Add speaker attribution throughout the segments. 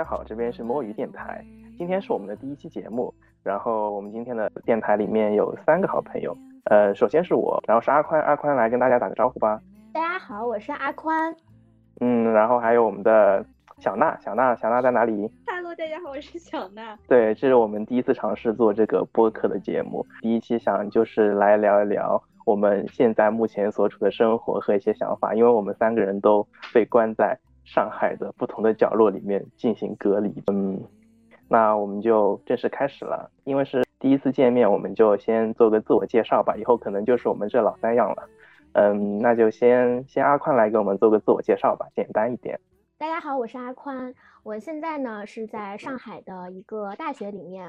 Speaker 1: 大家好，这边是摸鱼电台，今天是我们的第一期节目。然后我们今天的电台里面有三个好朋友，呃，首先是我，然后是阿宽，阿宽来跟大家打个招呼吧。
Speaker 2: 大家好，我是阿宽。
Speaker 1: 嗯，然后还有我们的小娜，小娜，小娜在哪里
Speaker 3: ？Hello，大家好，我是小娜。
Speaker 1: 对，这是我们第一次尝试做这个播客的节目，第一期想就是来聊一聊我们现在目前所处的生活和一些想法，因为我们三个人都被关在上海的不同的角落里面进行隔离。嗯。那我们就正式开始了，因为是第一次见面，我们就先做个自我介绍吧。以后可能就是我们这老三样了。嗯，那就先先阿宽来给我们做个自我介绍吧，简单一点。
Speaker 2: 大家好，我是阿宽，我现在呢是在上海的一个大学里面，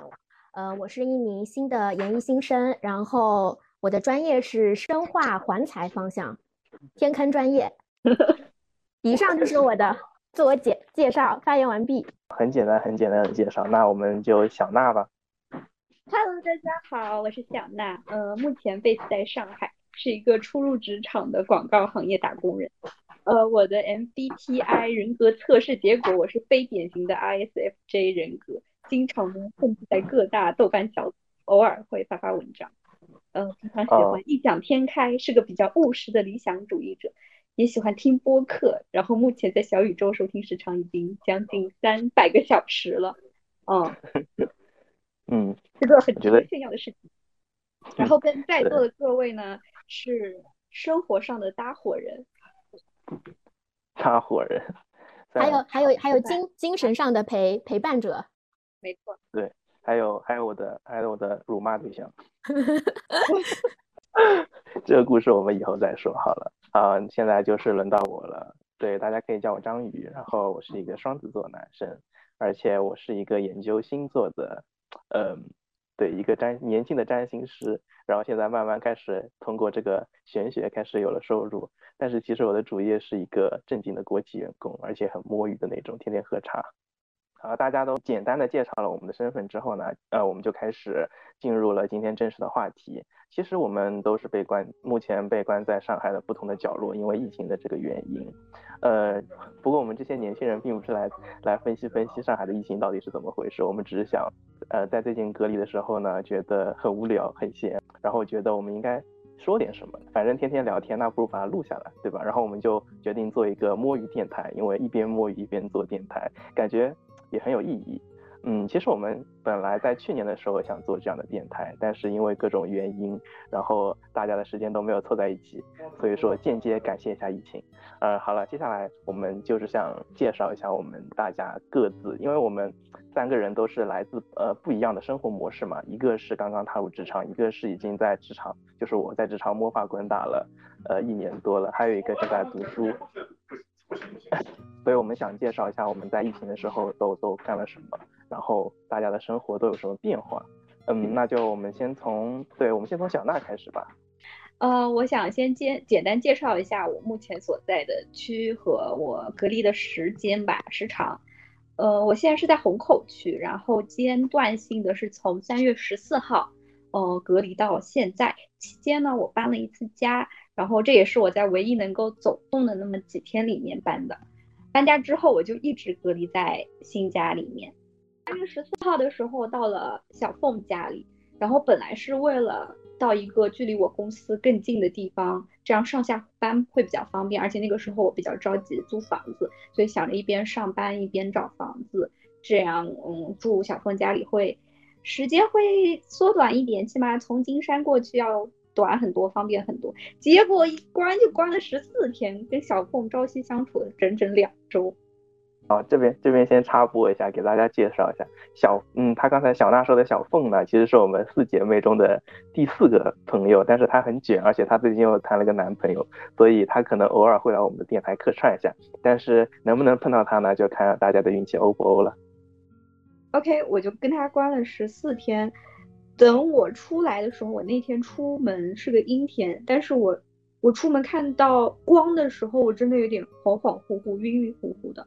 Speaker 2: 呃，我是一名新的研一新生，然后我的专业是生化环材方向，天坑专业。以上就是我的。自我介介绍，发言完毕。
Speaker 1: 很简单，很简单的介绍。那我们就小娜吧。
Speaker 3: Hello，大家好，我是小娜。呃，目前 base 在上海，是一个初入职场的广告行业打工人。呃，我的 MBTI 人格测试结果，我是非典型的 ISFJ 人格，经常呢混迹在各大豆瓣小组，偶尔会发发文章。呃，平常喜欢异想天开，是个比较务实的理想主义者。也喜欢听播客，然后目前在小宇宙收听时长已经将近三百个小时了，嗯，
Speaker 1: 嗯，
Speaker 3: 是个很值得炫耀的事情。然后跟在座的各位呢，是生活上的搭伙人，
Speaker 1: 搭伙人，
Speaker 2: 还有还有还有精精神上的陪陪伴者，
Speaker 3: 没错，
Speaker 1: 对，还有还有我的还有我的辱骂对象。这个故事我们以后再说好了啊！现在就是轮到我了，对，大家可以叫我张宇。然后我是一个双子座男生，而且我是一个研究星座的，嗯，对，一个占年轻的占星师。然后现在慢慢开始通过这个玄学开始有了收入，但是其实我的主业是一个正经的国企员工，而且很摸鱼的那种，天天喝茶。呃，大家都简单的介绍了我们的身份之后呢，呃，我们就开始进入了今天正式的话题。其实我们都是被关，目前被关在上海的不同的角落，因为疫情的这个原因。呃，不过我们这些年轻人并不是来来分析分析上海的疫情到底是怎么回事，我们只是想，呃，在最近隔离的时候呢，觉得很无聊很闲，然后觉得我们应该说点什么，反正天天聊天，那不如把它录下来，对吧？然后我们就决定做一个摸鱼电台，因为一边摸鱼一边做电台，感觉。也很有意义，嗯，其实我们本来在去年的时候想做这样的电台，但是因为各种原因，然后大家的时间都没有凑在一起，所以说间接感谢一下疫情。呃，好了，接下来我们就是想介绍一下我们大家各自，因为我们三个人都是来自呃不一样的生活模式嘛，一个是刚刚踏入职场，一个是已经在职场，就是我在职场摸爬滚打了呃一年多了，还有一个正在读书。所以我们想介绍一下我们在疫情的时候都都干了什么，然后大家的生活都有什么变化。嗯，那就我们先从，对我们先从小娜开始吧。
Speaker 3: 呃，我想先简简单介绍一下我目前所在的区和我隔离的时间吧，时长。呃，我现在是在虹口区，然后间断性的是从三月十四号，呃，隔离到现在期间呢，我搬了一次家，然后这也是我在唯一能够走动的那么几天里面搬的。搬家之后，我就一直隔离在新家里面。三月十四号的时候到了小凤家里，然后本来是为了到一个距离我公司更近的地方，这样上下班会比较方便。而且那个时候我比较着急租房子，所以想着一边上班一边找房子，这样嗯住小凤家里会时间会缩短一点，起码从金山过去要。短很多，方便很多，结果一关就关了十四天，跟小凤朝夕相处了整整两周。
Speaker 1: 好，这边这边先插播一下，给大家介绍一下小，嗯，他刚才小娜说的小凤呢，其实是我们四姐妹中的第四个朋友，但是她很卷，而且她最近又谈了个男朋友，所以她可能偶尔会来我们的电台客串一下，但是能不能碰到她呢，就看大家的运气欧不欧了。
Speaker 3: OK，我就跟他关了十四天。等我出来的时候，我那天出门是个阴天，但是我我出门看到光的时候，我真的有点恍恍惚惚、晕晕乎乎的。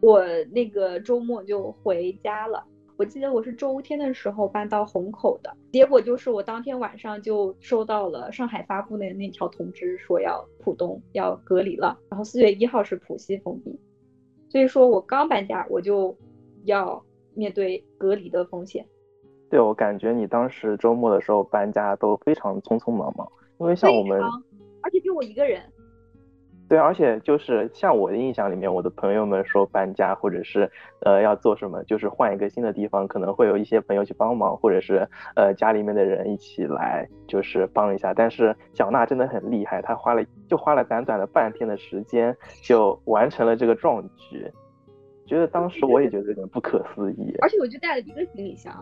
Speaker 3: 我那个周末就回家了。我记得我是周天的时候搬到虹口的，结果就是我当天晚上就收到了上海发布的那条通知，说要浦东要隔离了，然后四月一号是浦西封闭。所以说我刚搬家，我就要面对隔离的风险。
Speaker 1: 对我感觉你当时周末的时候搬家都非常匆匆忙忙，因为像我们，
Speaker 3: 而且就我一个人。
Speaker 1: 对，而且就是像我的印象里面，我的朋友们说搬家或者是呃要做什么，就是换一个新的地方，可能会有一些朋友去帮忙，或者是呃家里面的人一起来就是帮一下。但是小娜真的很厉害，她花了就花了短短的半天的时间就完成了这个壮举，觉得当时我也觉得有点不可思议。
Speaker 3: 而且我就带了一个行李箱，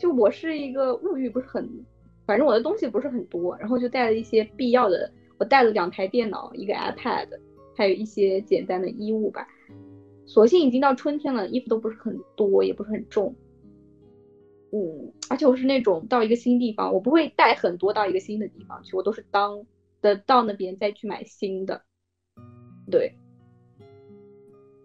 Speaker 3: 就我是一个物欲不是很，反正我的东西不是很多，然后就带了一些必要的。我带了两台电脑，一个 iPad，还有一些简单的衣物吧。所幸已经到春天了，衣服都不是很多，也不是很重。嗯，而且我是那种到一个新地方，我不会带很多到一个新的地方去，我都是当的到那边再去买新的。对。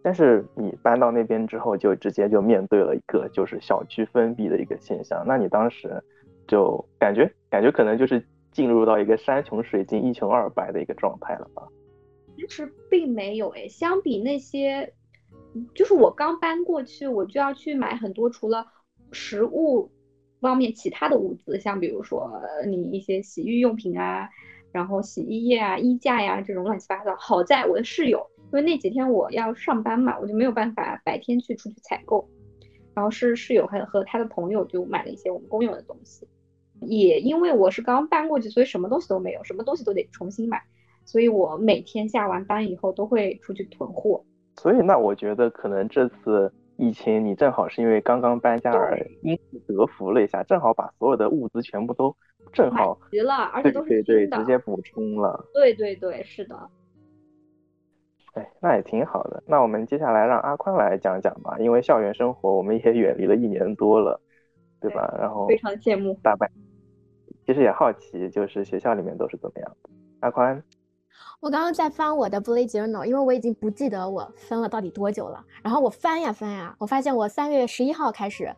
Speaker 1: 但是你搬到那边之后，就直接就面对了一个就是小区封闭的一个现象。那你当时就感觉感觉可能就是。进入到一个山穷水尽、一穷二白的一个状态了吧？
Speaker 3: 其实并没有诶，相比那些，就是我刚搬过去，我就要去买很多除了食物方面其他的物资，像比如说你一些洗浴用品啊，然后洗衣液啊、衣架呀这种乱七八糟。好在我的室友，因为那几天我要上班嘛，我就没有办法白天去出去采购，然后是室友还和他的朋友就买了一些我们公用的东西。也因为我是刚搬过去，所以什么东西都没有，什么东西都得重新买，所以我每天下完班以后都会出去囤货。
Speaker 1: 所以那我觉得可能这次疫情你正好是因为刚刚搬家而因祸得福了一下，正好把所有的物资全部都正好
Speaker 3: 齐了，而且都是
Speaker 1: 对对对，直接补充了。
Speaker 3: 对对对，是的。
Speaker 1: 哎，那也挺好的。那我们接下来让阿宽来讲讲吧，因为校园生活我们也 远离了一年多了，对吧？然后
Speaker 3: 非常羡慕
Speaker 1: 大半。其实也好奇，就是学校里面都是怎么样？阿宽，
Speaker 2: 我刚刚在翻我的 bullet journal，因为我已经不记得我分了到底多久了。然后我翻呀翻呀，我发现我三月十一号开始，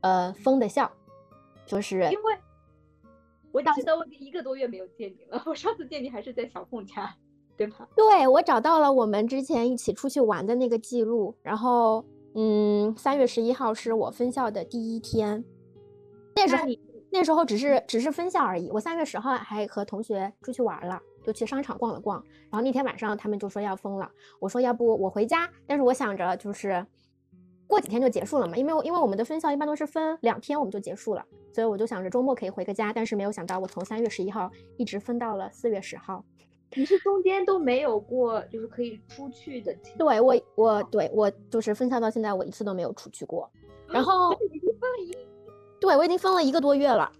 Speaker 2: 呃，封的校，就是
Speaker 3: 因为，我记得我一个多月没有见你了。我上次见你还是在小凤家，对吧？
Speaker 2: 对，我找到了我们之前一起出去玩的那个记录。然后，嗯，三月十一号是我分校的第一天，那时候你。那时候只是只是分校而已。我三月十号还和同学出去玩了，就去商场逛了逛。然后那天晚上他们就说要封了，我说要不我回家。但是我想着就是过几天就结束了嘛，因为因为我们的分校一般都是分两天我们就结束了，所以我就想着周末可以回个家。但是没有想到我从三月十一号一直分到了四月十号。
Speaker 3: 你是中间都没有过就是可以出去的？
Speaker 2: 对我我对我就是分校到现在我一次都没有出去过。然后已经分了一。对，我已经分了一个多月了。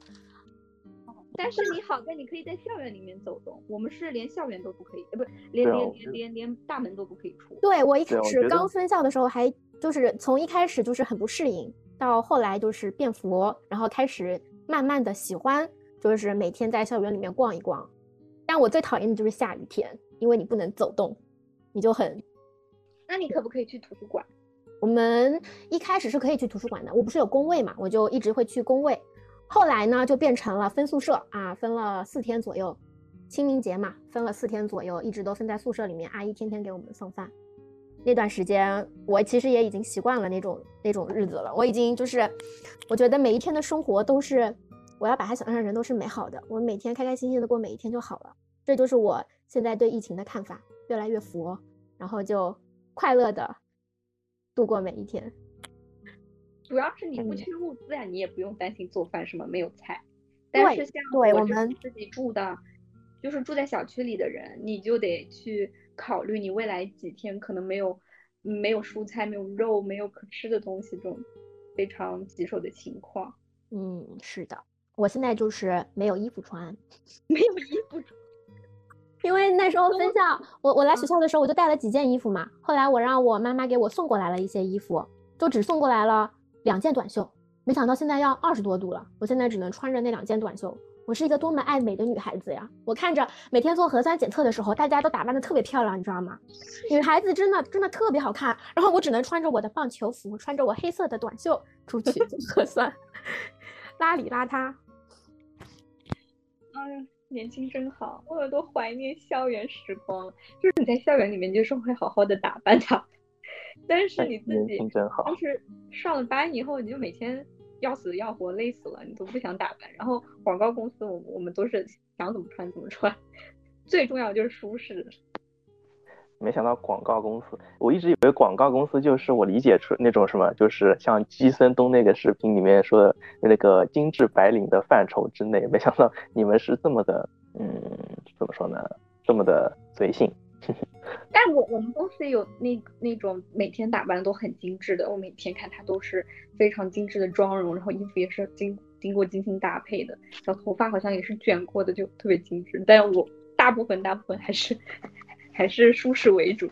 Speaker 3: 但是你好在你可以在校园里面走动，我们是连校园都不可以，呃，不，连连连连连大门都不可以出。
Speaker 2: 对我一开始刚分校的时候，还就是从一开始就是很不适应，到后来就是变佛，然后开始慢慢的喜欢，就是每天在校园里面逛一逛。但我最讨厌的就是下雨天，因为你不能走动，你就很。
Speaker 3: 那你可不可以去图书馆？
Speaker 2: 我们一开始是可以去图书馆的，我不是有工位嘛，我就一直会去工位。后来呢，就变成了分宿舍啊，分了四天左右。清明节嘛，分了四天左右，一直都分在宿舍里面，阿姨天天给我们送饭。那段时间，我其实也已经习惯了那种那种日子了。我已经就是，我觉得每一天的生活都是，我要把它想象成人都是美好的。我每天开开心心的过每一天就好了。这就是我现在对疫情的看法，越来越佛，然后就快乐的。度过每一天，
Speaker 3: 主要是你不缺物资呀，你也不用担心做饭什么没有菜。但是像
Speaker 2: 我们
Speaker 3: 自己住的，就是住在小区里的人，你就得去考虑你未来几天可能没有没有蔬菜、没有肉、没有可吃的东西这种非常棘手的情况。
Speaker 2: 嗯，是的，我现在就是没有衣服穿，
Speaker 3: 没有衣服穿。
Speaker 2: 因为那时候分校，我我来学校的时候我就带了几件衣服嘛。后来我让我妈妈给我送过来了一些衣服，就只送过来了两件短袖。没想到现在要二十多度了，我现在只能穿着那两件短袖。我是一个多么爱美的女孩子呀！我看着每天做核酸检测的时候，大家都打扮的特别漂亮，你知道吗？女孩子真的真的特别好看。然后我只能穿着我的棒球服，穿着我黑色的短袖出去 做核酸，邋里邋遢。
Speaker 3: 哎呀。年轻真好，我有多怀念校园时光。就是你在校园里面，就是会好好的打扮它。但是你自己
Speaker 1: 真好，
Speaker 3: 就是上了班以后，你就每天要死要活，累死了，你都不想打扮。然后广告公司，我我们都是想怎么穿怎么穿，最重要就是舒适。
Speaker 1: 没想到广告公司，我一直以为广告公司就是我理解出那种什么，就是像基森东那个视频里面说的那个精致白领的范畴之内。没想到你们是这么的，嗯，怎么说呢？这么的随性。
Speaker 3: 但我我们公司有那那种每天打扮都很精致的，我每天看他都是非常精致的妆容，然后衣服也是经经过精心搭配的，小头发好像也是卷过的，就特别精致。但我大部分大部分还是。还是舒适为主。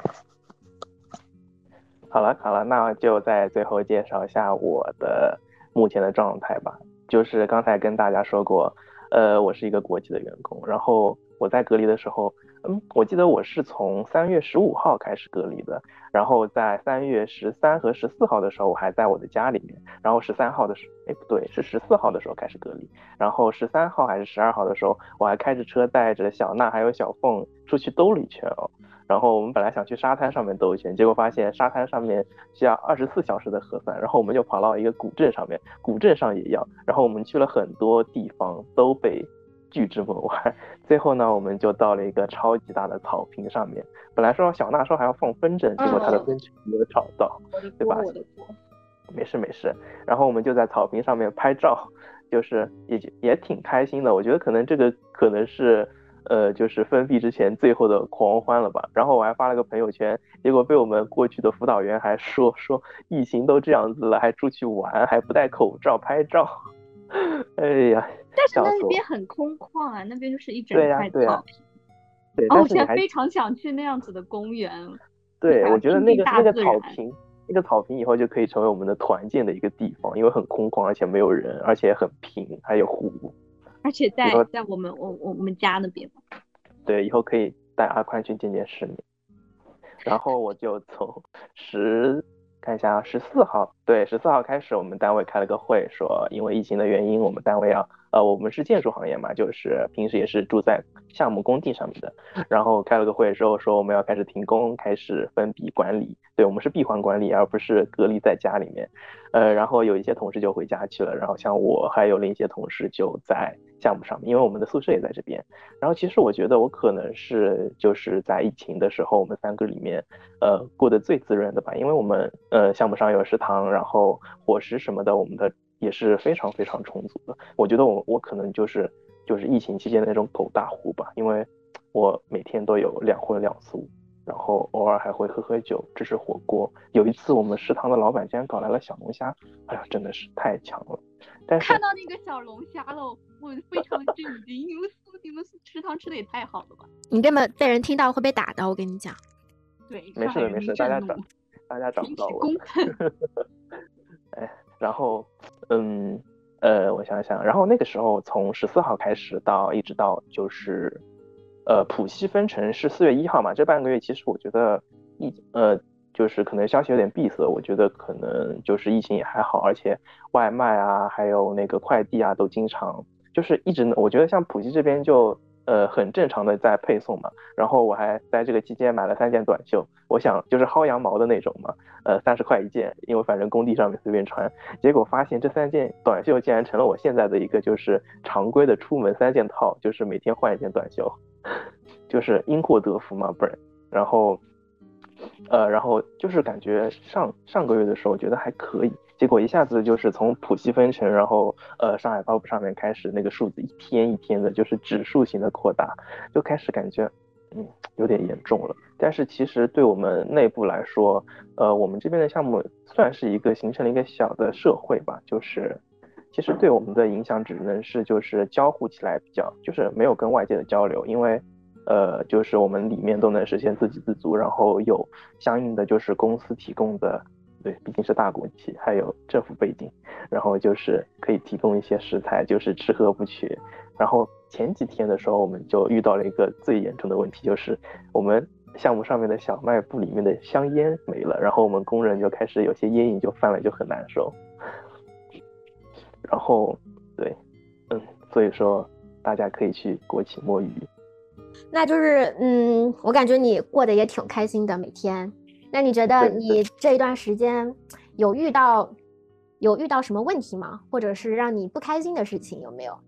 Speaker 1: 好了好了，那就在最后介绍一下我的目前的状态吧。就是刚才跟大家说过，呃，我是一个国企的员工。然后我在隔离的时候，嗯，我记得我是从三月十五号开始隔离的。然后在三月十三和十四号的时候，我还在我的家里面。然后十三号的时，哎，不对，是十四号的时候开始隔离。然后十三号还是十二号的时候，我还开着车带着小娜还有小凤出去兜了一圈哦。然后我们本来想去沙滩上面兜一圈，结果发现沙滩上面需要二十四小时的核酸，然后我们就跑到一个古镇上面，古镇上也要。然后我们去了很多地方，都被拒之门外。最后呢，我们就到了一个超级大的草坪上面。本来说小娜说还要放风筝，结果她的风筝没有找到，对吧？没事没事。然后我们就在草坪上面拍照，就是也也挺开心的。我觉得可能这个可能是。呃，就是封闭之前最后的狂欢了吧？然后我还发了个朋友圈，结果被我们过去的辅导员还说说疫情都这样子了，还出去玩，还不戴口罩拍照。哎呀，
Speaker 3: 但是那边很空旷啊，那边就是一整块
Speaker 1: 草
Speaker 3: 坪。
Speaker 1: 对，
Speaker 3: 哦，我现在非常想去那样子的公园。
Speaker 1: 对，我觉得那个那个草坪，那个草坪以后就可以成为我们的团建的一个地方，因为很空旷，而且没有人，而且很平，还有湖。
Speaker 3: 而且在在我们我我们家那边，
Speaker 1: 对，以后可以带阿宽去见见世面。然后我就从十看一下十四号，对，十四号开始，我们单位开了个会，说因为疫情的原因，我们单位要。呃，我们是建筑行业嘛，就是平时也是住在项目工地上面的。然后开了个会之后说我们要开始停工，开始封闭管理。对我们是闭环管理，而不是隔离在家里面。呃，然后有一些同事就回家去了，然后像我还有另一些同事就在项目上面，因为我们的宿舍也在这边。然后其实我觉得我可能是就是在疫情的时候，我们三个里面呃过得最滋润的吧，因为我们呃项目上有食堂，然后伙食什么的，我们的。也是非常非常充足的。我觉得我我可能就是就是疫情期间的那种狗大户吧，因为我每天都有两荤两素，然后偶尔还会喝喝酒，吃吃火锅。有一次我们食堂的老板竟然搞来了小龙虾，哎呀，真的是太强了。但是
Speaker 3: 看到那个小龙虾了，我非常震惊，你们你们食堂吃的也太好了吧？
Speaker 2: 你这么被人听到会被打的，我跟你讲。
Speaker 3: 对，
Speaker 1: 没事没事，大家找大家找不到我。哎。然后，嗯，呃，我想想，然后那个时候从十四号开始到一直到就是，呃，浦西分城是四月一号嘛，这半个月其实我觉得疫，呃，就是可能消息有点闭塞，我觉得可能就是疫情也还好，而且外卖啊，还有那个快递啊，都经常就是一直，我觉得像浦西这边就。呃，很正常的在配送嘛，然后我还在这个期间买了三件短袖，我想就是薅羊毛的那种嘛，呃，三十块一件，因为反正工地上面随便穿，结果发现这三件短袖竟然成了我现在的一个就是常规的出门三件套，就是每天换一件短袖，就是因祸得福嘛，不然，然后，呃，然后就是感觉上上个月的时候觉得还可以。结果一下子就是从浦西分成，然后呃上海报上面开始那个数字一天一天的，就是指数型的扩大，就开始感觉嗯有点严重了。但是其实对我们内部来说，呃我们这边的项目算是一个形成了一个小的社会吧，就是其实对我们的影响只能是就是交互起来比较，就是没有跟外界的交流，因为呃就是我们里面都能实现自给自足，然后有相应的就是公司提供的。对，毕竟是大国企，还有政府背景，然后就是可以提供一些食材，就是吃喝不缺。然后前几天的时候，我们就遇到了一个最严重的问题，就是我们项目上面的小卖部里面的香烟没了，然后我们工人就开始有些烟瘾就犯了，就很难受。然后，对，嗯，所以说大家可以去国企摸鱼。
Speaker 2: 那就是，嗯，我感觉你过得也挺开心的，每天。那你觉得你 这一段时间有遇到有遇到什么问题吗？或者是让你不开心的事情有没有？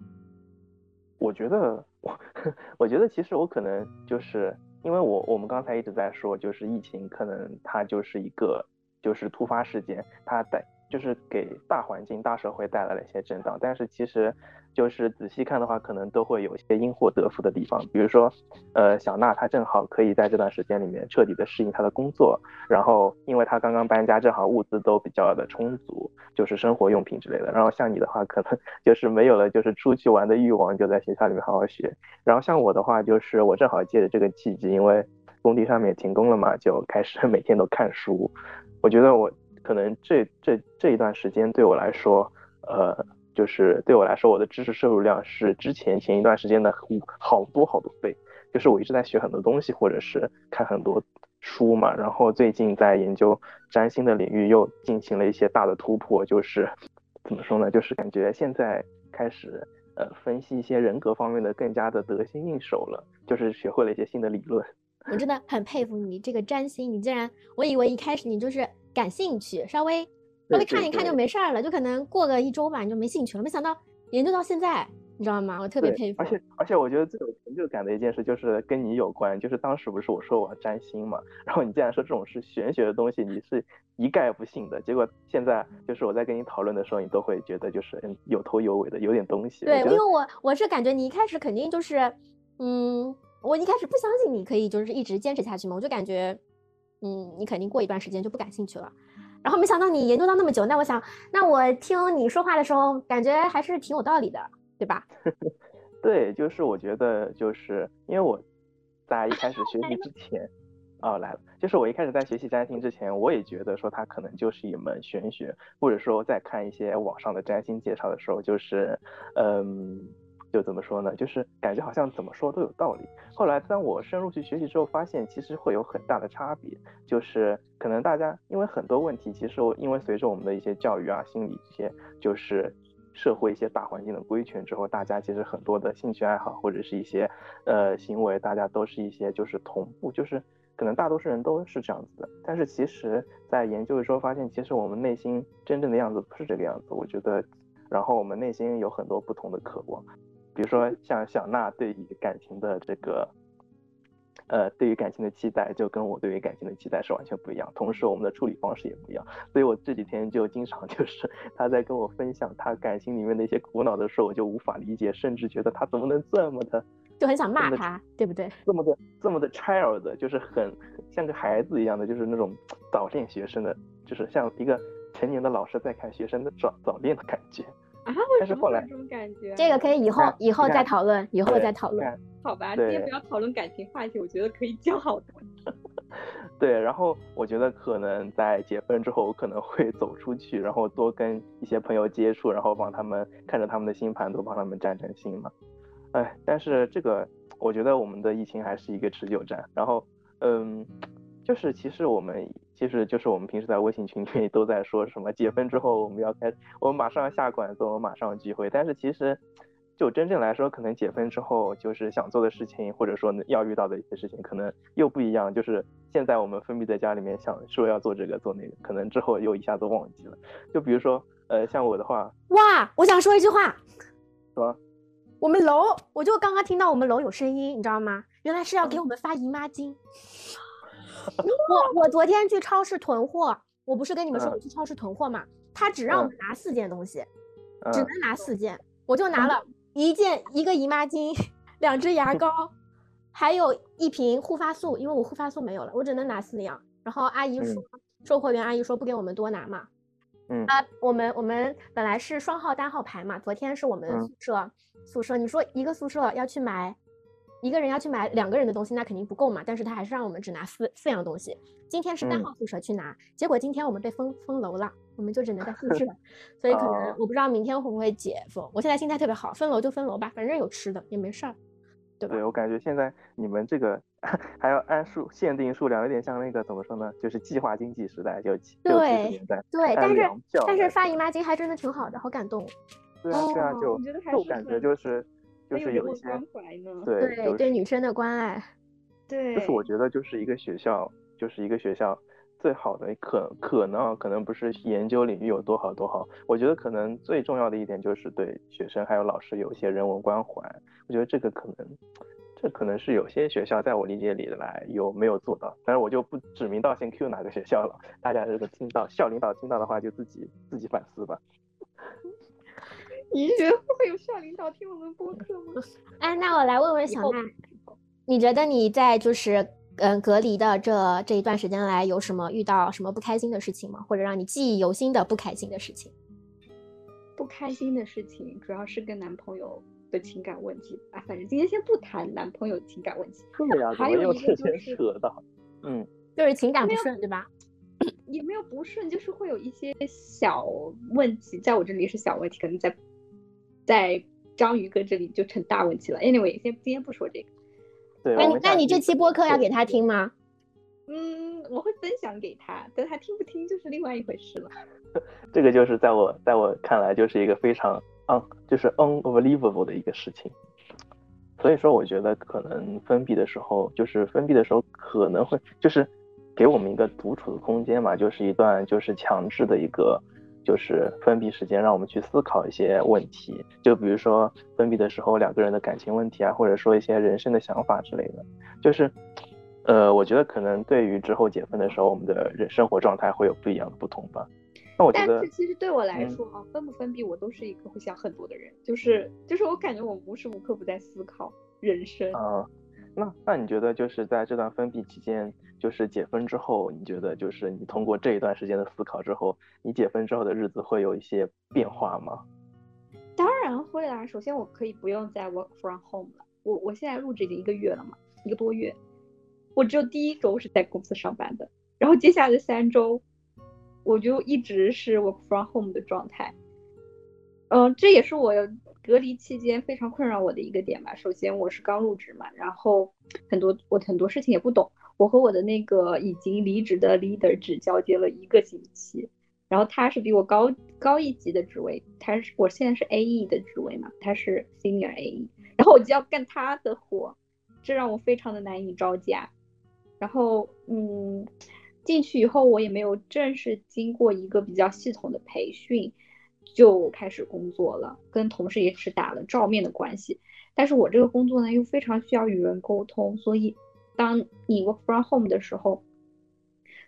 Speaker 1: 我觉得我 我觉得其实我可能就是因为我我们刚才一直在说，就是疫情可能它就是一个就是突发事件，它带就是给大环境大社会带来了一些震荡，但是其实就是仔细看的话，可能都会有一些因祸得福的地方，比如说呃小娜她正好可以在这段时间里面彻底的适应她的工作，然后因为她刚刚搬家，正好物资都比较的充足，就是生活用品之类的。然后像你的话，可能 就是没有了就是出去玩的欲望，就在学校里面好好学。然后像我的话，就是我正好借着这个契机，因为工地上面停工了嘛，就开始 每天都看书。我觉得我可能这这这一段时间对我来说，呃，就是对我来说，我的知识摄入量是之前前一段时间的好多好多倍。就是我一直在学很多东西，或者是看很多书嘛。然后最近在研究占星的领域，又进行了一些大的突破。就是怎么说呢？就是感觉现在开始呃分析一些人格方面的更加的得心应手了，就是学会了一些新的理论。
Speaker 2: 我真的很佩服你这个占星，你竟然，我以为一开始你就是感兴趣，稍微稍微看一看就没事儿了，就可能过个一周吧你就没兴趣了。没想到研究到现在，你知道吗？我特别佩服。
Speaker 1: 而且而且我觉得最有成就感的一件事就是跟你有关，就是当时不是我说我要占星嘛，然后你竟然说这种是玄学的东西，你是一概不信的。结果现在就是我在跟你讨论的时候，你都会觉得就是嗯有头有尾的，有点东西。
Speaker 2: 对，因为我我是感觉你一开始肯定就是嗯。我一开始不相信你可以就是一直坚持下去嘛，我就感觉，嗯，你肯定过一段时间就不感兴趣了。然后没想到你研究到那么久，那我想，那我听你说话的时候，感觉还是挺有道理的，对吧？
Speaker 1: 对，就是我觉得，就是因为我在一开始学习之 前，哦来了，就是我一开始在学习占星之前，我也觉得说它可能就是一门玄学，或者说在看一些网上的占星介绍的时候，就是，嗯。就怎么说呢？就是感觉好像怎么说都有道理。后来当我深入去学习之后，发现其实会有很大的差别。就是可能大家因为很多问题，其实我因为随着我们的一些教育啊、心理这些，就是社会一些大环境的规劝之后，大家其实很多的兴趣爱好或者是一些呃行为，大家都是一些就是同步，就是可能大多数人都是这样子的。但是其实，在研究的时候发现，其实我们内心真正的样子不是这个样子。我觉得，然后我们内心有很多不同的渴望。比如说像小娜对于感情的这个，呃，对于感情的期待，就跟我对于感情的期待是完全不一样。同时，我们的处理方式也不一样。所以我这几天就经常 就是他在跟我分享他感情里面的一些苦恼的时候，我就无法理解，甚至觉得他怎么能这么的，
Speaker 2: 就很想骂他，对不对？
Speaker 1: 这么的这么的 child，就是很像个孩子一样的，就是那种早恋学生的，就是像一个成年的老师在看学生的早早恋的感觉。
Speaker 3: 啊，为什么有这种感觉？
Speaker 2: 这个可以以后以后再讨论，以后再讨论。
Speaker 3: 好吧，今天不要讨论感情话题，我觉得可以讲好多。
Speaker 1: 对，然后我觉得可能在结婚之后，我可能会走出去，然后多跟一些朋友接触，然后帮他们看着他们的星盘，多帮他们占占星嘛。哎，但是这个我觉得我们的疫情还是一个持久战。然后，嗯，就是其实我们。其实就是我们平时在微信群里都在说什么解封之后我们要开，我们马上要下馆子，我们马上聚会。但是其实，就真正来说，可能解封之后就是想做的事情，或者说要遇到的一些事情，可能又不一样。就是现在我们封闭在家里面想说要做这个做那个，可能之后又一下子忘记了。就比如说，呃，像我的话，
Speaker 2: 哇，我想说一句话，
Speaker 1: 说，
Speaker 2: 我们楼，我就刚刚听到我们楼有声音，你知道吗？原来是要给我们发姨妈巾。我我昨天去超市囤货，我不是跟你们说我去超市囤货嘛？他只让我们拿四件东西，只能拿四件，我就拿了一件一个姨妈巾，两支牙膏，还有一瓶护发素，因为我护发素没有了，我只能拿四样。然后阿姨说，售货员阿姨说不给我们多拿嘛。
Speaker 1: 嗯
Speaker 2: 啊，我们我们本来是双号单号排嘛，昨天是我们宿舍宿舍，你说一个宿舍要去买。一个人要去买两个人的东西，那肯定不够嘛。但是他还是让我们只拿四四样东西。今天是单号宿舍去拿，结果今天我们被封封楼了，我们就只能在宿舍。所以可能我不知道明天会不会解封。我现在心态特别好，分楼就分楼吧，反正有吃的也没事儿，对吧？
Speaker 1: 对我感觉现在你们这个 还要按数限定数量，有点像那个怎么说呢？就是计划经济时代，就六七十年代。
Speaker 2: 对，但是但是发姨妈巾还真的挺好的，好感动。
Speaker 1: 对啊，对啊，就就感觉就是。就是有一些对
Speaker 2: 对对女生的关爱，
Speaker 3: 对，
Speaker 1: 就是我觉得就是一个学校，就是一个学校最好的可可能可能不是研究领域有多好多好，我觉得可能最重要的一点就是对学生还有老师有一些人文关怀。我觉得这个可能，这可能是有些学校在我理解里来有没有做到，但是我就不指名道姓 Q 哪个学校了。大家如果听到校领导听到的话，就自己自己反思吧。
Speaker 3: 你觉得会有校领导听我们播客吗？
Speaker 2: 哎，那我来问问小娜，你觉得你在就是？嗯，隔离的这这一段时间来，有什么遇到什么不开心的事情吗？或者让你记忆犹新的不开心的事情？
Speaker 3: 不开心的事情主要是跟男朋友的情感问题啊。反正今天先不谈男朋友情感问题。
Speaker 1: 对呀，
Speaker 3: 还有一个
Speaker 1: 就是扯到，嗯，
Speaker 2: 就是情感不顺，对吧？
Speaker 3: 也没有不顺，就是会有一些小问题，在我这里是小问题，可能在在章鱼哥这里就成大问题了。Anyway，先今天不说这个。
Speaker 1: 对那
Speaker 2: 你那你这期播客要给他听吗？
Speaker 3: 嗯，我会分享给他，但他听不听就是另外一回事了。
Speaker 1: 这个就是在我在我看来就是一个非常 un 就是 unbelievable 的一个事情。所以说，我觉得可能封闭的时候，就是封闭的时候可能会就是给我们一个独处的空间嘛，就是一段就是强制的一个。就是分闭时间，让我们去思考一些问题，就比如说分闭的时候两个人的感情问题啊，或者说一些人生的想法之类的。就是，呃，我觉得可能对于之后解封的时候，我们的人生活状态会有不一样的不同吧。那我觉得，
Speaker 3: 但是其实对我来说啊，分不分闭，我都是一个会想很多的人。就是，就是我感觉我无时无刻不在思考人生。
Speaker 1: 啊，那那你觉得就是在这段封闭期间？就是解封之后，你觉得就是你通过这一段时间的思考之后，你解封之后的日子会有一些变化吗？
Speaker 3: 当然会啦。首先，我可以不用再 work from home 了。我我现在入职已经一个月了嘛，一个多月，我只有第一周是在公司上班的，然后接下来的三周，我就一直是 work from home 的状态。嗯，这也是我隔离期间非常困扰我的一个点吧。首先，我是刚入职嘛，然后很多我很多事情也不懂。我和我的那个已经离职的 leader 只交接了一个星期，然后他是比我高高一级的职位，他是我现在是 A E 的职位嘛，他是 senior A E，然后我就要干他的活，这让我非常的难以招架。然后，嗯，进去以后我也没有正式经过一个比较系统的培训，就开始工作了，跟同事也是打了照面的关系。但是我这个工作呢，又非常需要与人沟通，所以。当你 work from home 的时候，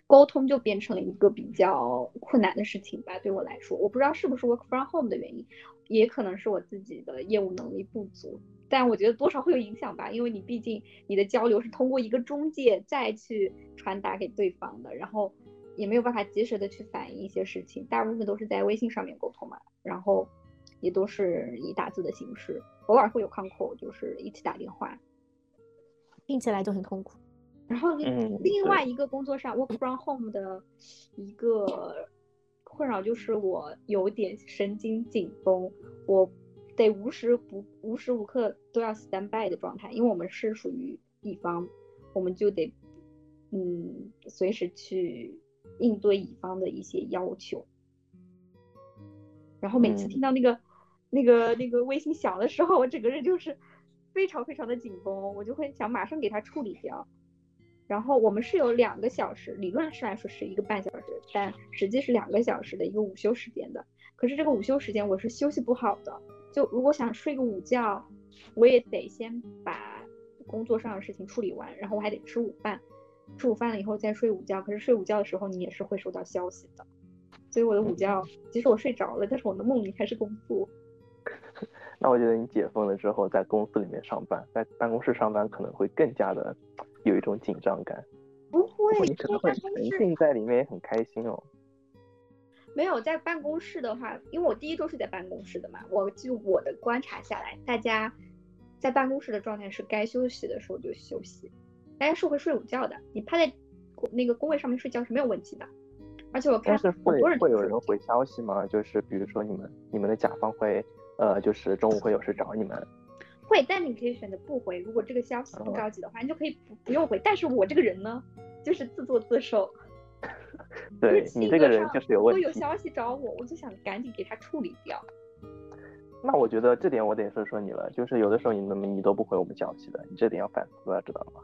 Speaker 3: 沟通就变成了一个比较困难的事情吧。对我来说，我不知道是不是 work from home 的原因，也可能是我自己的业务能力不足。但我觉得多少会有影响吧，因为你毕竟你的交流是通过一个中介再去传达给对方的，然后也没有办法及时的去反映一些事情，大部分都是在微信上面沟通嘛，然后也都是以打字的形式，偶尔会有 con call，就是一起打电话。
Speaker 2: 听起来就很痛苦。
Speaker 3: 然后另外一个工作上 work from home 的一个困扰就是我有点神经紧绷，我得无时不无时无刻都要 stand by 的状态，因为我们是属于乙方，我们就得嗯随时去应对乙方的一些要求。然后每次听到那个那个那个微信响的时候，我整个人就是。非常非常的紧绷，我就会想马上给它处理掉。然后我们是有两个小时，理论上来说是一个半小时，但实际是两个小时的一个午休时间的。可是这个午休时间我是休息不好的，就如果想睡个午觉，我也得先把工作上的事情处理完，然后我还得吃午饭，吃午饭了以后再睡午觉。可是睡午觉的时候你也是会收到消息的，所以我的午觉即使我睡着了，但是我的梦里还是工作。
Speaker 1: 那我觉得你解封了之后，在公司里面上班，在办公室上班可能会更加的有一种紧张感。
Speaker 3: 不会，
Speaker 1: 你可能会沉浸在里面，也很开心哦。
Speaker 3: 没有在办公室的话，因为我第一周是在办公室的嘛，我就我的观察下来，大家在办公室的状态是该休息的时候就休息，大家是会睡午觉的。你趴在那个工位上面睡觉是没有问题的。而且我看
Speaker 1: 很多人会有人回消息吗？就是比如说你们你们的甲方会。呃，就是中午会有事找你们，
Speaker 3: 会，但你可以选择不回。如果这个消息不着急的话，你就可以不不用回。但是我这个人呢，就是自作自受。
Speaker 1: 对你这个人就是有问题。
Speaker 3: 如果有消息找我，我就想赶紧给他处理掉。
Speaker 1: 那我觉得这点我得说说你了，就是有的时候你怎么你都不回我们消息的，你这点要反思，知道吗？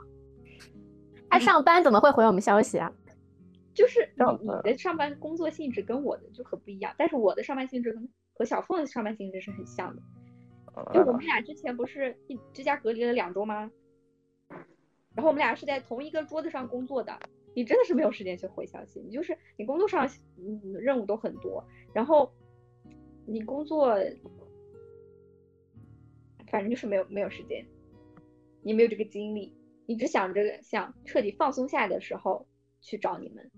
Speaker 2: 他上班怎么会回我们消息啊？
Speaker 3: 就是你你的上班工作性质跟我的就很不一样，但是我的上班性质和和小凤上班性质是很像的。就我们俩之前不是一居家隔离了两周吗？然后我们俩是在同一个桌子上工作的，你真的是没有时间去回消息，你就是你工作上嗯任务都很多，然后你工作反正就是没有没有时间，你没有这个精力，你只想着想彻底放松下来的时候去找你们。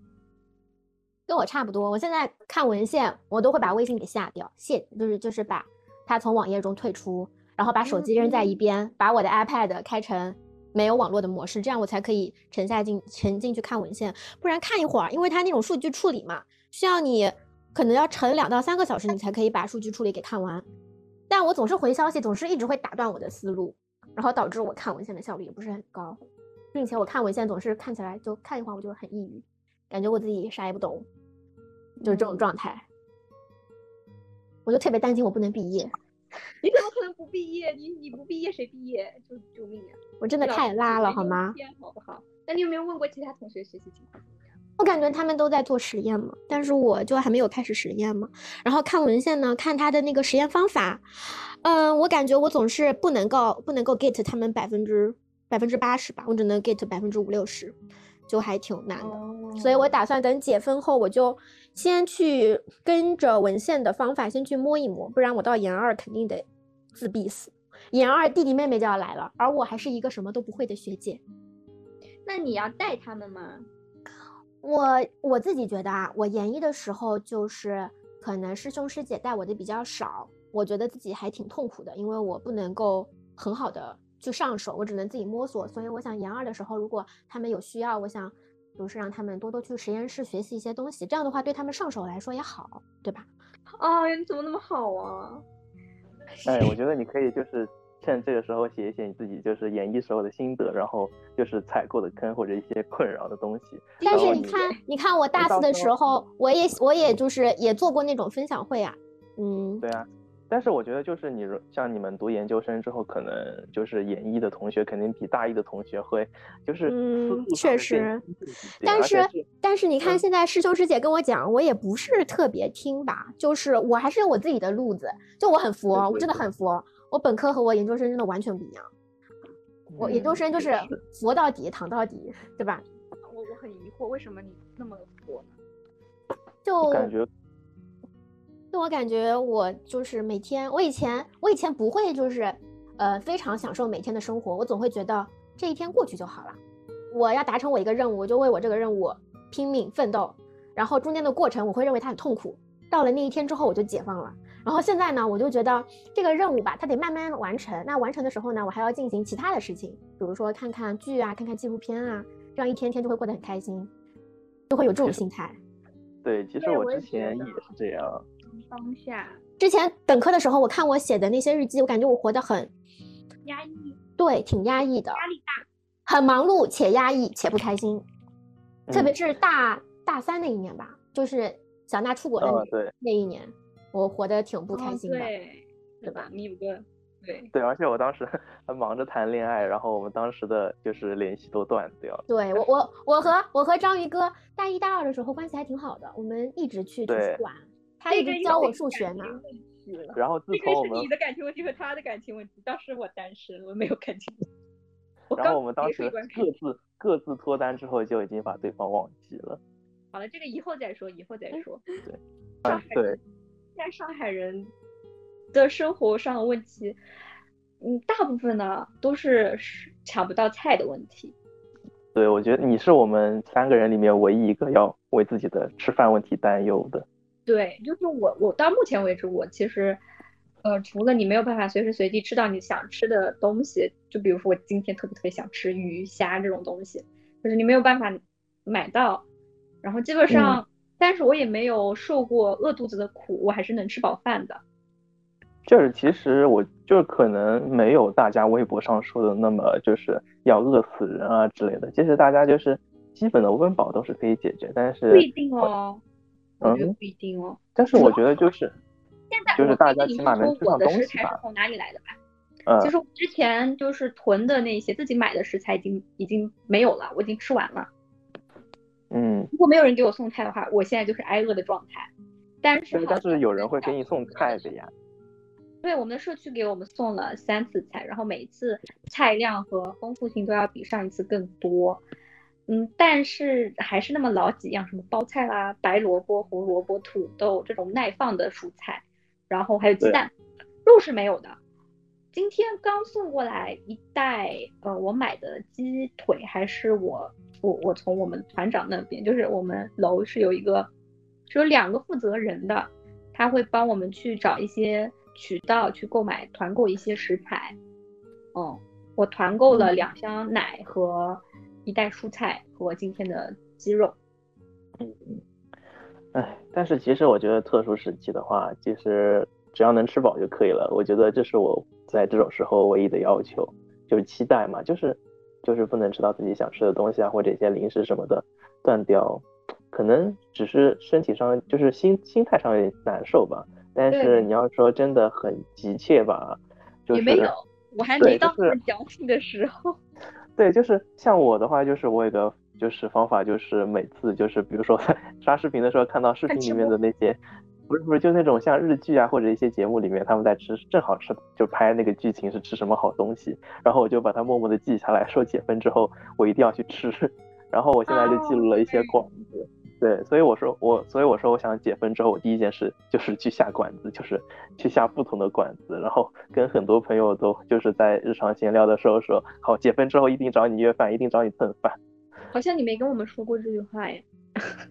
Speaker 2: 跟我差不多，我现在看文献我都会把微信给下掉，卸就是就是把它从网页中退出，然后把手机扔在一边，把我的 iPad 开成。没有网络的模式，这样我才可以沉下进沉进去看文献，不然看一会儿，因为它那种数据处理嘛，需要你可能要沉两到三个小时，你才可以把数据处理给看完。但我总是回消息，总是一直会打断我的思路，然后导致我看文献的效率也不是很高，并且我看文献总是看起来就看一会儿我就很抑郁，感觉我自己啥也不懂，就是这种状态，我就特别担心我不能毕业。
Speaker 3: 你怎么可能不毕业？你你不毕业谁毕业？就救命啊！
Speaker 2: 我真的太拉了，好吗？
Speaker 3: 好不好？那你有没有问过其他同学学习情况？
Speaker 2: 我感觉他们都在做实验嘛，但是我就还没有开始实验嘛。然后看文献呢，看他的那个实验方法，嗯，我感觉我总是不能够不能够 get 他们百分之百分之八十吧，我只能 get 百分之五六十，就还挺难的。所以我打算等解封后，我就先去跟着文献的方法先去摸一摸，不然我到研二肯定得自闭死。研二弟弟妹妹就要来了，而我还是一个什么都不会的学姐。
Speaker 3: 那你要带他们吗？
Speaker 2: 我我自己觉得啊，我研一的时候就是可能师兄师姐带我的比较少，我觉得自己还挺痛苦的，因为我不能够很好的去上手，我只能自己摸索。所以我想研二的时候，如果他们有需要，我想就是让他们多多去实验室学习一些东西，这样的话对他们上手来说也好，对吧？
Speaker 3: 哎，你怎么那么好啊？
Speaker 1: 哎，我觉得你可以就是趁这个时候写一写你自己就是演绎时候的心得，然后就是踩过的坑或者一些困扰的东西。
Speaker 2: 但是你看，你看我大四的时候，我也我也就是也做过那种分享会啊，嗯，
Speaker 1: 对啊。但是我觉得就是你像你们读研究生之后，可能就是研一的同学肯定比大一的同学会就是
Speaker 2: 嗯，确实。但是但是你看现在师兄师姐跟我讲，我也不是特别听吧，就是我还是有我自己的路子，就我很佛，我真的很佛。我本科和我研究生真的完全不一样，我研究生就是佛到底躺到底，对吧？
Speaker 3: 我我很疑惑，为什么你那么佛？
Speaker 2: 就
Speaker 1: 感觉。
Speaker 2: 就我感觉，我就是每天，我以前我以前不会，就是，呃，非常享受每天的生活。我总会觉得这一天过去就好了。我要达成我一个任务，我就为我这个任务拼命奋斗。然后中间的过程，我会认为它很痛苦。到了那一天之后，我就解放了。然后现在呢，我就觉得这个任务吧，它得慢慢完成。那完成的时候呢，我还要进行其他的事情，比如说看看剧啊，看看纪录片啊，这样一天天就会过得很开心，就会有这种心态。
Speaker 1: 对，其实我之前也是这样。
Speaker 3: 当下，
Speaker 2: 之前本科的时候，我看我写的那些日记，我感觉我活得很
Speaker 3: 压抑，
Speaker 2: 对，挺压抑的，
Speaker 3: 压力大，
Speaker 2: 很忙碌且压抑且不开心。特别是大大三那一年吧，就是小娜出国的那一年，我活得挺不开心的，
Speaker 3: 对吧？你有个对
Speaker 1: 对，而且我当时 还忙着谈恋爱，然后我们当时的就是联系都断掉了。
Speaker 2: 对 我，我我和我和章鱼哥大一大二的时候关系还挺好的，我们一直去图书馆。他一直教我数学呢。
Speaker 1: 然后自从我们
Speaker 3: 你的感情问题和他的感情问题，当时我单身，我没有感情。
Speaker 1: 然后我们当时各自各自脱单之后，就已经把对方忘记了。
Speaker 3: 好了，这个以后再说，以后再说。
Speaker 1: 对，
Speaker 3: 上海
Speaker 1: 对，
Speaker 3: 现在上海人的生活上的问题，嗯，大部分呢都是抢不到菜的问题。
Speaker 1: 对，我觉得你是我们三个人里面唯一一个要为自己的吃饭问题担忧的。
Speaker 3: 对，就是我，我到目前为止，我其实，呃，除了你没有办法随时随地吃到你想吃的东西，就比如说我今天特别特别想吃鱼虾这种东西，就是你没有办法买到，然后基本上，但是我也没有受过饿肚子的苦，我还是能吃饱饭的。
Speaker 1: 就是其实我就是可能没有大家微博上说的那么就是要饿死人啊之类的，其实大家就是基本的温饱都是可以解决，但是
Speaker 3: 不一定哦。我觉得不一定哦，
Speaker 1: 但是我觉得就是
Speaker 3: 现在
Speaker 1: 就是大家起码能吃
Speaker 3: 上
Speaker 1: 东西
Speaker 3: 吧。从哪里来的吧？嗯，就是我之前就是囤的那些自己买的食材已经已经没有了，我已经吃完了。
Speaker 1: 嗯，
Speaker 3: 如果没有人给我送菜的话，我现在就是挨饿的状态。但是，
Speaker 1: 但是有人会给你送菜的呀。
Speaker 3: 对，我们的社区给我们送了三次菜，然后每次菜量和丰富性都要比上一次更多。嗯，但是还是那么老几样，什么包菜啦、白萝卜、胡萝卜、土豆这种耐放的蔬菜，然后还有鸡蛋，肉是没有的。今天刚送过来一袋，呃，我买的鸡腿，还是我我我从我们团长那边，就是我们楼是有一个，是有两个负责人的，他会帮我们去找一些渠道去购买团购一些食材。嗯，我团购了两箱奶和。一袋蔬菜和今天的鸡肉。
Speaker 1: 嗯嗯，哎，但是其实我觉得特殊时期的话，其实只要能吃饱就可以了。我觉得这是我在这种时候唯一的要求，就是期待嘛，就是就是不能吃到自己想吃的东西啊，或者一些零食什么的断掉。可能只是身体上，就是心心态上有点难受吧。但是你要说真的很急切吧，就是
Speaker 3: 也没有，我还没到那么矫情的时候。
Speaker 1: 对，就是像我的话，就是我有个就是方法，就是每次就是比如说 刷视频的时候，看到视频里面的那些，不是不是，就那种像日剧啊或者一些节目里面他们在吃，正好吃就拍那个剧情是吃什么好东西，然后我就把它默默的记下来，说解封之后我一定要去吃，然后我现在就记录了一些广子。对，所以我说我，所以我说我想解封之后，我第一件事就是去下馆子，就是去下不同的馆子，然后跟很多朋友都就是在日常闲聊的时候说，好，解封之后一定找你约饭，一定找你蹭饭。
Speaker 3: 好像你没跟我们说过这句话耶。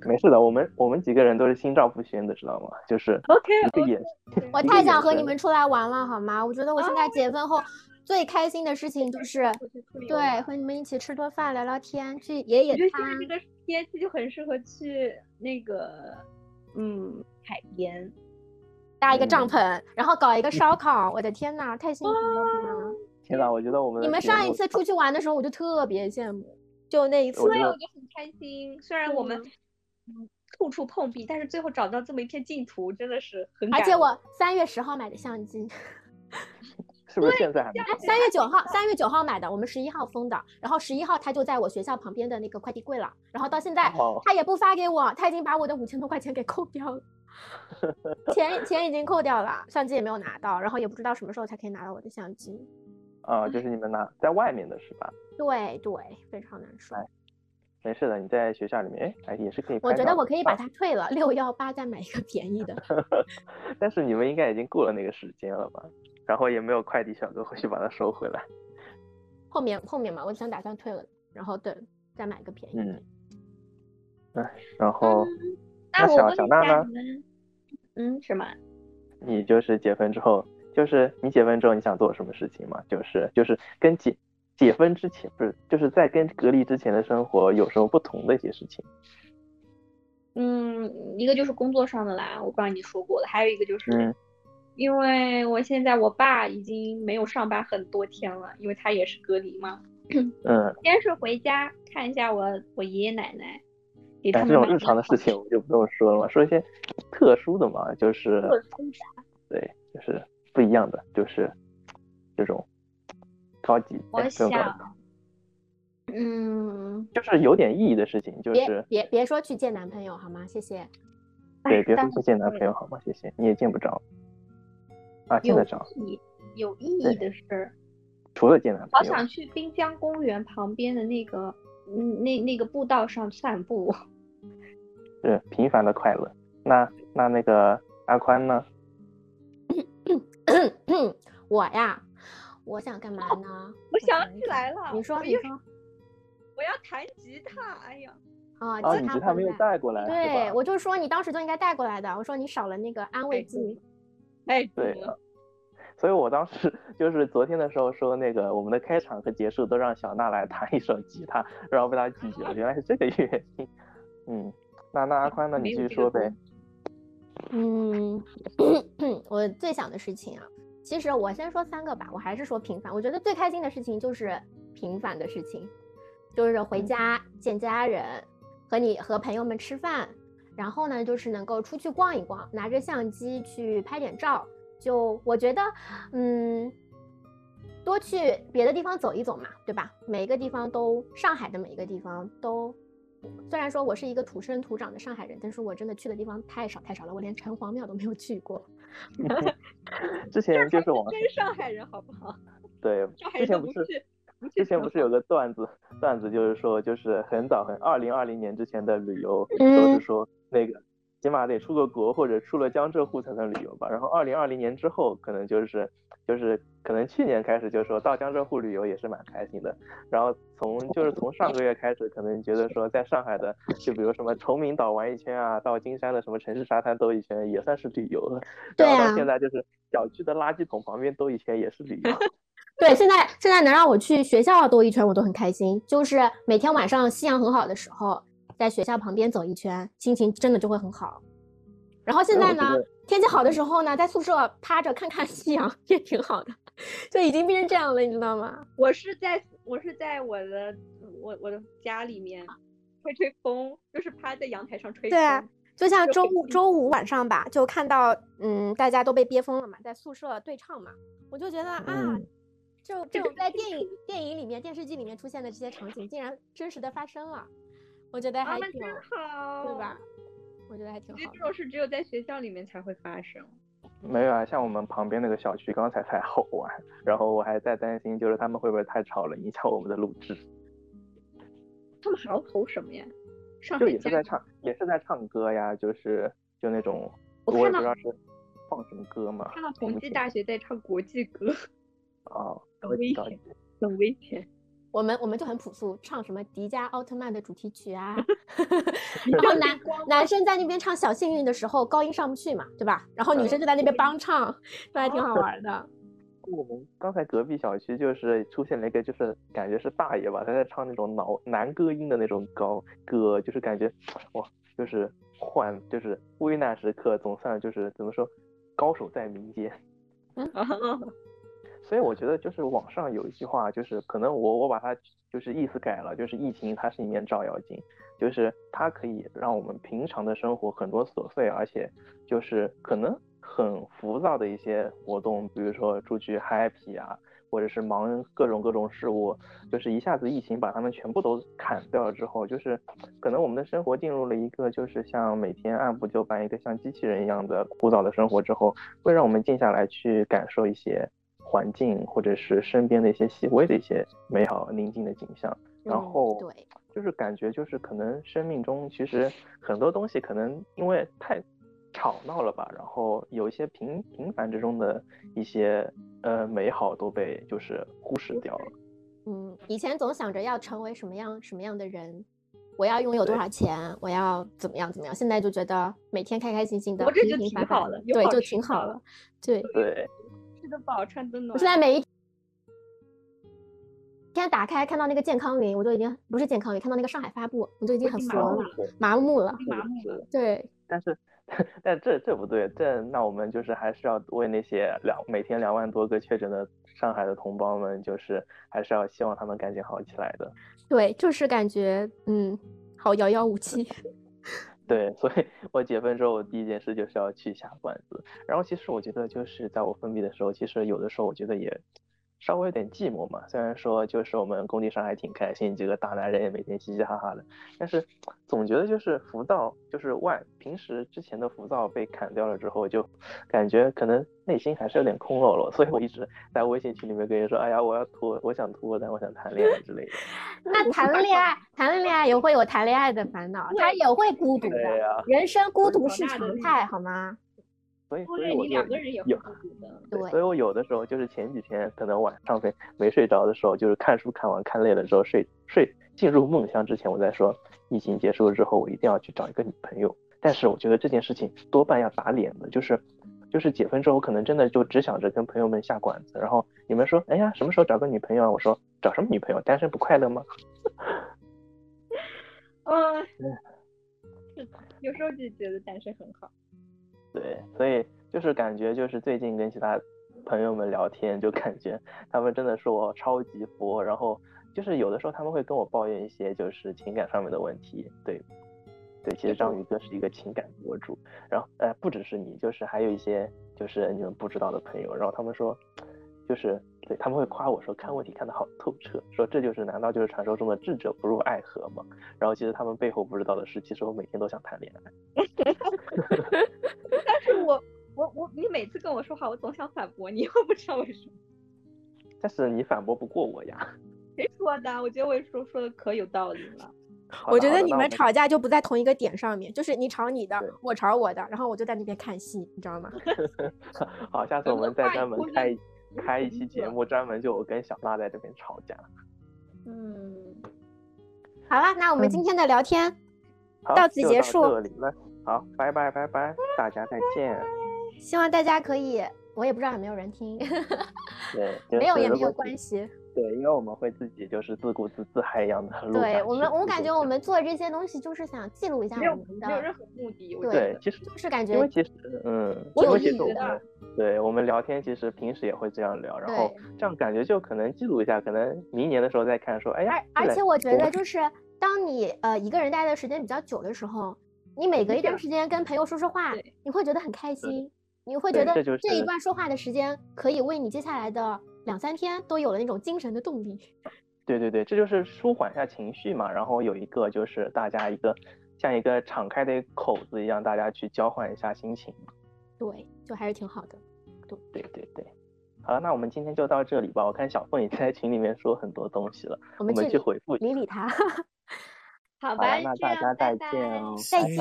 Speaker 1: 没事的，我们我们几个人都是心照不宣的，知道吗？就是
Speaker 3: OK，
Speaker 1: 一个眼
Speaker 2: 我太想和你们出来玩了，好吗？我觉得我现在解封后。最开心的事情就是，对，和你们一起吃顿饭、聊聊天，去野野
Speaker 3: 餐。这个天气就很适合去那个，嗯，海边
Speaker 2: 搭一个帐篷，然后搞一个烧烤。我的天呐，太幸福了！
Speaker 1: 天呐，我觉得我们
Speaker 2: 你们上一次出去玩的时候，我就特别羡慕，就那一次，
Speaker 3: 对，我就很开心。虽然我们嗯处处碰壁，但是最后找到这么一片净土，真的是很。
Speaker 2: 而且我三月十号买的相机。
Speaker 1: 是不是现在还没？
Speaker 2: 三月九号，三月九号买的，我们十一号封的，然后十一号他就在我学校旁边的那个快递柜了，然后到现在他也不发给我，他已经把我的五千多块钱给扣掉了，钱钱已经扣掉了，相机也没有拿到，然后也不知道什么时候才可以拿到我的相机。
Speaker 1: 啊，就是你们拿在外面的是吧？
Speaker 2: 对对，非常难受。
Speaker 1: 没事的，你在学校里面，哎，也是可以。
Speaker 2: 我觉得我可以把它退了，六幺八再买一个便宜的。
Speaker 1: 但是你们应该已经过了那个时间了吧？然后也没有快递小哥回去把它收回来。
Speaker 2: 后面后面嘛，我想打算退了，然后等再买个便宜。
Speaker 1: 嗯。哎，然后
Speaker 3: 那
Speaker 1: 小小娜呢？
Speaker 3: 嗯，什么？
Speaker 1: 你就是解封之后，就是你解封之后你想做什么事情嘛？就是就是跟解解封之前不是，就是在跟隔离之前的生活有什么不同的一些事情？
Speaker 3: 嗯，一个就是工作上的啦，我刚才你说过了，还有一个就是。因为我现在我爸已经没有上班很多天了，因为他也是隔离嘛。
Speaker 1: 嗯。
Speaker 3: 先是回家看一下我我爷爷奶奶。
Speaker 1: 但这种日常的事情我们就不用说了嘛，说一些特殊的嘛，就是。
Speaker 3: 特殊
Speaker 1: 的。对，就是不一样的，就是这种高级。
Speaker 3: 我想，嗯。
Speaker 1: 就是有点意义的事情，就是
Speaker 2: 别别说去见男朋友好吗？谢谢。
Speaker 1: 对，别说去见男朋友好吗？谢谢，你也见不着。啊，见得着。
Speaker 3: 有意义的事，
Speaker 1: 除了见男
Speaker 3: 朋友，好想去滨江公园旁边的那个，嗯，那那个步道上散步。
Speaker 1: 是平凡的快乐。那那那个阿宽呢？
Speaker 2: 我呀，我想干嘛呢？
Speaker 3: 我想起来了，
Speaker 2: 你说你说。
Speaker 3: 我要弹吉他，哎呀。
Speaker 2: 啊，
Speaker 1: 吉他没有带过来。
Speaker 2: 对，我就说你当时就应该带过来的。我说你少了那个安慰剂。
Speaker 3: 哎，
Speaker 1: 对，所以我当时就是昨天的时候说那个我们的开场和结束都让小娜来弹一首吉他，然后被她拒绝了，原来是这个原因。嗯，那那阿宽呢？你继续说呗。
Speaker 2: 嗯，我最想的事情啊，其实我先说三个吧，我还是说平凡。我觉得最开心的事情就是平凡的事情，就是回家见家人，和你和朋友们吃饭。然后呢，就是能够出去逛一逛，拿着相机去拍点照。就我觉得，嗯，多去别的地方走一走嘛，对吧？每一个地方都，上海的每一个地方都虽然说我是一个土生土长的上海人，但是我真的去的地方太少太少了，我连城隍庙都没有去过。
Speaker 1: 之前就是我们
Speaker 3: 真上海人好不好？
Speaker 1: 对，之前不是之前不是有个段子段子，就是说就是很早很二零二零年之前的旅游都是说那个起码得出个国或者出了江浙沪才能旅游吧，然后二零二零年之后可能就是就是可能去年开始就说到江浙沪旅游也是蛮开心的，然后从就是从上个月开始可能觉得说在上海的就比如什么崇明岛玩一圈啊，到金山的什么城市沙滩兜一圈也算是旅游了，然后到现在就是小区的垃圾桶旁边兜一圈也是旅游。
Speaker 2: 对，现在现在能让我去学校兜一圈，我都很开心。就是每天晚上夕阳很好的时候，在学校旁边走一圈，心情真的就会很好。然后现在呢，天气好的时候呢，在宿舍趴着看看夕阳也挺好的，就已经变成这样了，你知道吗？
Speaker 3: 我是在我是在我的我我的家里面吹吹风，就是趴在阳台上吹风。
Speaker 2: 对啊，就像周五周五晚上吧，就看到嗯大家都被憋疯了嘛，在宿舍对唱嘛，我就觉得啊。就这种在电影、电影里面、电视剧里面出现的这些场景，竟然真实的发生了，我觉得还挺
Speaker 3: 好，
Speaker 2: 对吧？我觉得还挺好。
Speaker 3: 这种事只有在学校里面才会发生。
Speaker 1: 没有啊，像我们旁边那个小区刚才才吼完，然后我还在担心，就是他们会不会太吵了，影响我们的录制。
Speaker 3: 他们还要吼什么呀？
Speaker 1: 上就也是在唱，也是在唱歌呀，就是就那种，我也不知道是放什么歌嘛。
Speaker 3: 看到同济大学在唱国际歌。
Speaker 1: 哦。
Speaker 3: 很危险，很危险。
Speaker 2: 我们我们就很朴素，唱什么迪迦奥特曼的主题曲啊，然后男男生在那边唱小幸运的时候，高音上不去嘛，对吧？然后女生就在那边帮唱，都还挺好玩的。
Speaker 1: 我们刚才隔壁小区就是出现了一个，就是感觉是大爷吧，他在唱那种老男歌音的那种高歌，就是感觉哇，就是换就是危难时刻总算就是怎么说，高手在民间。所以我觉得就是网上有一句话，就是可能我我把它就是意思改了，就是疫情它是一面照妖镜，就是它可以让我们平常的生活很多琐碎，而且就是可能很浮躁的一些活动，比如说出去 happy 啊，或者是忙各种各种事务，就是一下子疫情把他们全部都砍掉了之后，就是可能我们的生活进入了一个就是像每天按部就班一个像机器人一样的枯燥的生活之后，会让我们静下来去感受一些。环境或者是身边的一些细微的一些美好宁静的景象，然后
Speaker 2: 对，
Speaker 1: 就是感觉就是可能生命中其实很多东西可能因为太吵闹了吧，然后有一些平平凡之中的一些呃美好都被就是忽视掉了。
Speaker 2: 嗯，以前总想着要成为什么样什么样的人，我要拥有多少钱，我要怎么样怎么样，现在就觉得每天开开心心的，
Speaker 3: 我这就挺好的，
Speaker 2: 对，就挺好了，对
Speaker 1: 对。
Speaker 3: 的饱，穿的暖。
Speaker 2: 我现在每一天打开看到那个健康云，我就已经不是健康云，看到那个上海发布，我就已经很佛了，麻木了，
Speaker 3: 麻木了。
Speaker 2: 对，
Speaker 1: 但是，但这这不对，这那我们就是还是要为那些两每天两万多个确诊的上海的同胞们，就是还是要希望他们赶紧好起来的。
Speaker 2: 对，就是感觉嗯，好遥遥无期。
Speaker 1: 对，所以我解封之后，我第一件事就是要去下馆子。然后其实我觉得，就是在我封闭的时候，其实有的时候我觉得也。稍微有点寂寞嘛，虽然说就是我们工地上还挺开心，几个大男人也每天嘻嘻哈哈的，但是总觉得就是浮躁，就是外平时之前的浮躁被砍掉了之后，就感觉可能内心还是有点空落落，所以我一直在微信群里面跟人说，哎呀，我要脱，我想脱单，我想谈恋爱之类的。
Speaker 2: 那谈了恋爱，谈了恋爱也会有谈恋爱的烦恼，他也会孤独的，人生孤独是常态，好吗？
Speaker 1: 所以，所以我
Speaker 3: 有，
Speaker 1: 对，所以我有的时候就是前几天可能晚上没没睡着的时候，就是看书看完看累了之后睡睡进入梦乡之前，我在说疫情结束了之后，我一定要去找一个女朋友。但是我觉得这件事情多半要打脸的，就是就是解封之后，可能真的就只想着跟朋友们下馆子。然后你们说，哎呀，什么时候找个女朋友啊？我说找什么女朋友？单身不快乐吗？
Speaker 3: 嗯，是的，有时候就觉得单身很好。
Speaker 1: 对，所以就是感觉就是最近跟其他朋友们聊天，就感觉他们真的说我超级佛，然后就是有的时候他们会跟我抱怨一些就是情感上面的问题。对，对，其实章鱼哥是一个情感博主，然后呃不只是你，就是还有一些就是你们不知道的朋友，然后他们说就是对他们会夸我说看问题看得好透彻，说这就是难道就是传说中的智者不入爱河吗？然后其实他们背后不知道的是，其实我每天都想谈恋爱。
Speaker 3: 我我我你每次跟我说话，我总想反驳你，我不知道为什么。
Speaker 1: 但是你反驳不过我呀。
Speaker 3: 谁说的？我觉得我说说的可有道理了。
Speaker 2: 我觉得你们吵架就不在同一个点上面，就是你吵你的，我吵我的，然后我就在那边看戏，你知道吗？
Speaker 1: 好，下次我们再专门开开一期节目，专门就我跟小娜在这边吵架。
Speaker 3: 嗯，
Speaker 2: 好了，那我们今天的聊天
Speaker 1: 到
Speaker 2: 此结束。
Speaker 1: 好，拜拜拜拜，大家再见。
Speaker 2: 希望大家可以，我也不知道有没有人听。
Speaker 1: 对，
Speaker 2: 没有也没有关系。
Speaker 1: 对，因为我们会自己就是自顾自自嗨一样的录。
Speaker 2: 对我们，我感觉我们做这些东西就是想记录一下我们的，
Speaker 3: 没有任何目的。
Speaker 1: 对，其实
Speaker 2: 就是感觉，
Speaker 1: 因为其实，嗯，
Speaker 2: 我有
Speaker 1: 意思的。对我们聊天，其实平时也会这样聊，然后这样感觉就可能记录一下，可能明年的时候再看，说，哎呀。
Speaker 2: 而而且我觉得就是当你呃一个人待的时间比较久的时候，你每隔一段时间跟朋友说说话，你会觉得很开心，你会觉得这一段说话的时间可以为你接下来的。两三天都有了那种精神的动力，
Speaker 1: 对对对，这就是舒缓一下情绪嘛。然后有一个就是大家一个像一个敞开的口子一样，大家去交换一下心情。
Speaker 2: 对，就还是挺好的。
Speaker 1: 对对对对，好了，那我们今天就到这里吧。我看小凤也在群里面说很多东西了，我们去回复
Speaker 2: 理理他。
Speaker 3: 好吧，
Speaker 1: 那大家再见哦，
Speaker 2: 再见。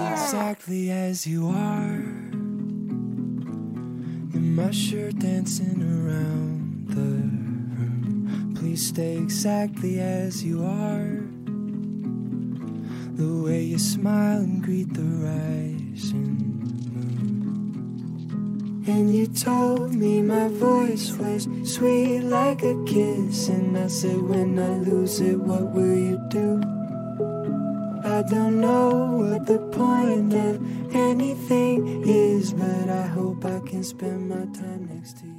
Speaker 4: the room. Please stay exactly as you are. The way you smile and greet the rising moon. And you told me my voice was sweet like a kiss. And I said, When I lose it, what will you do? I don't know what the point of anything is, but I hope I can spend my time next to you.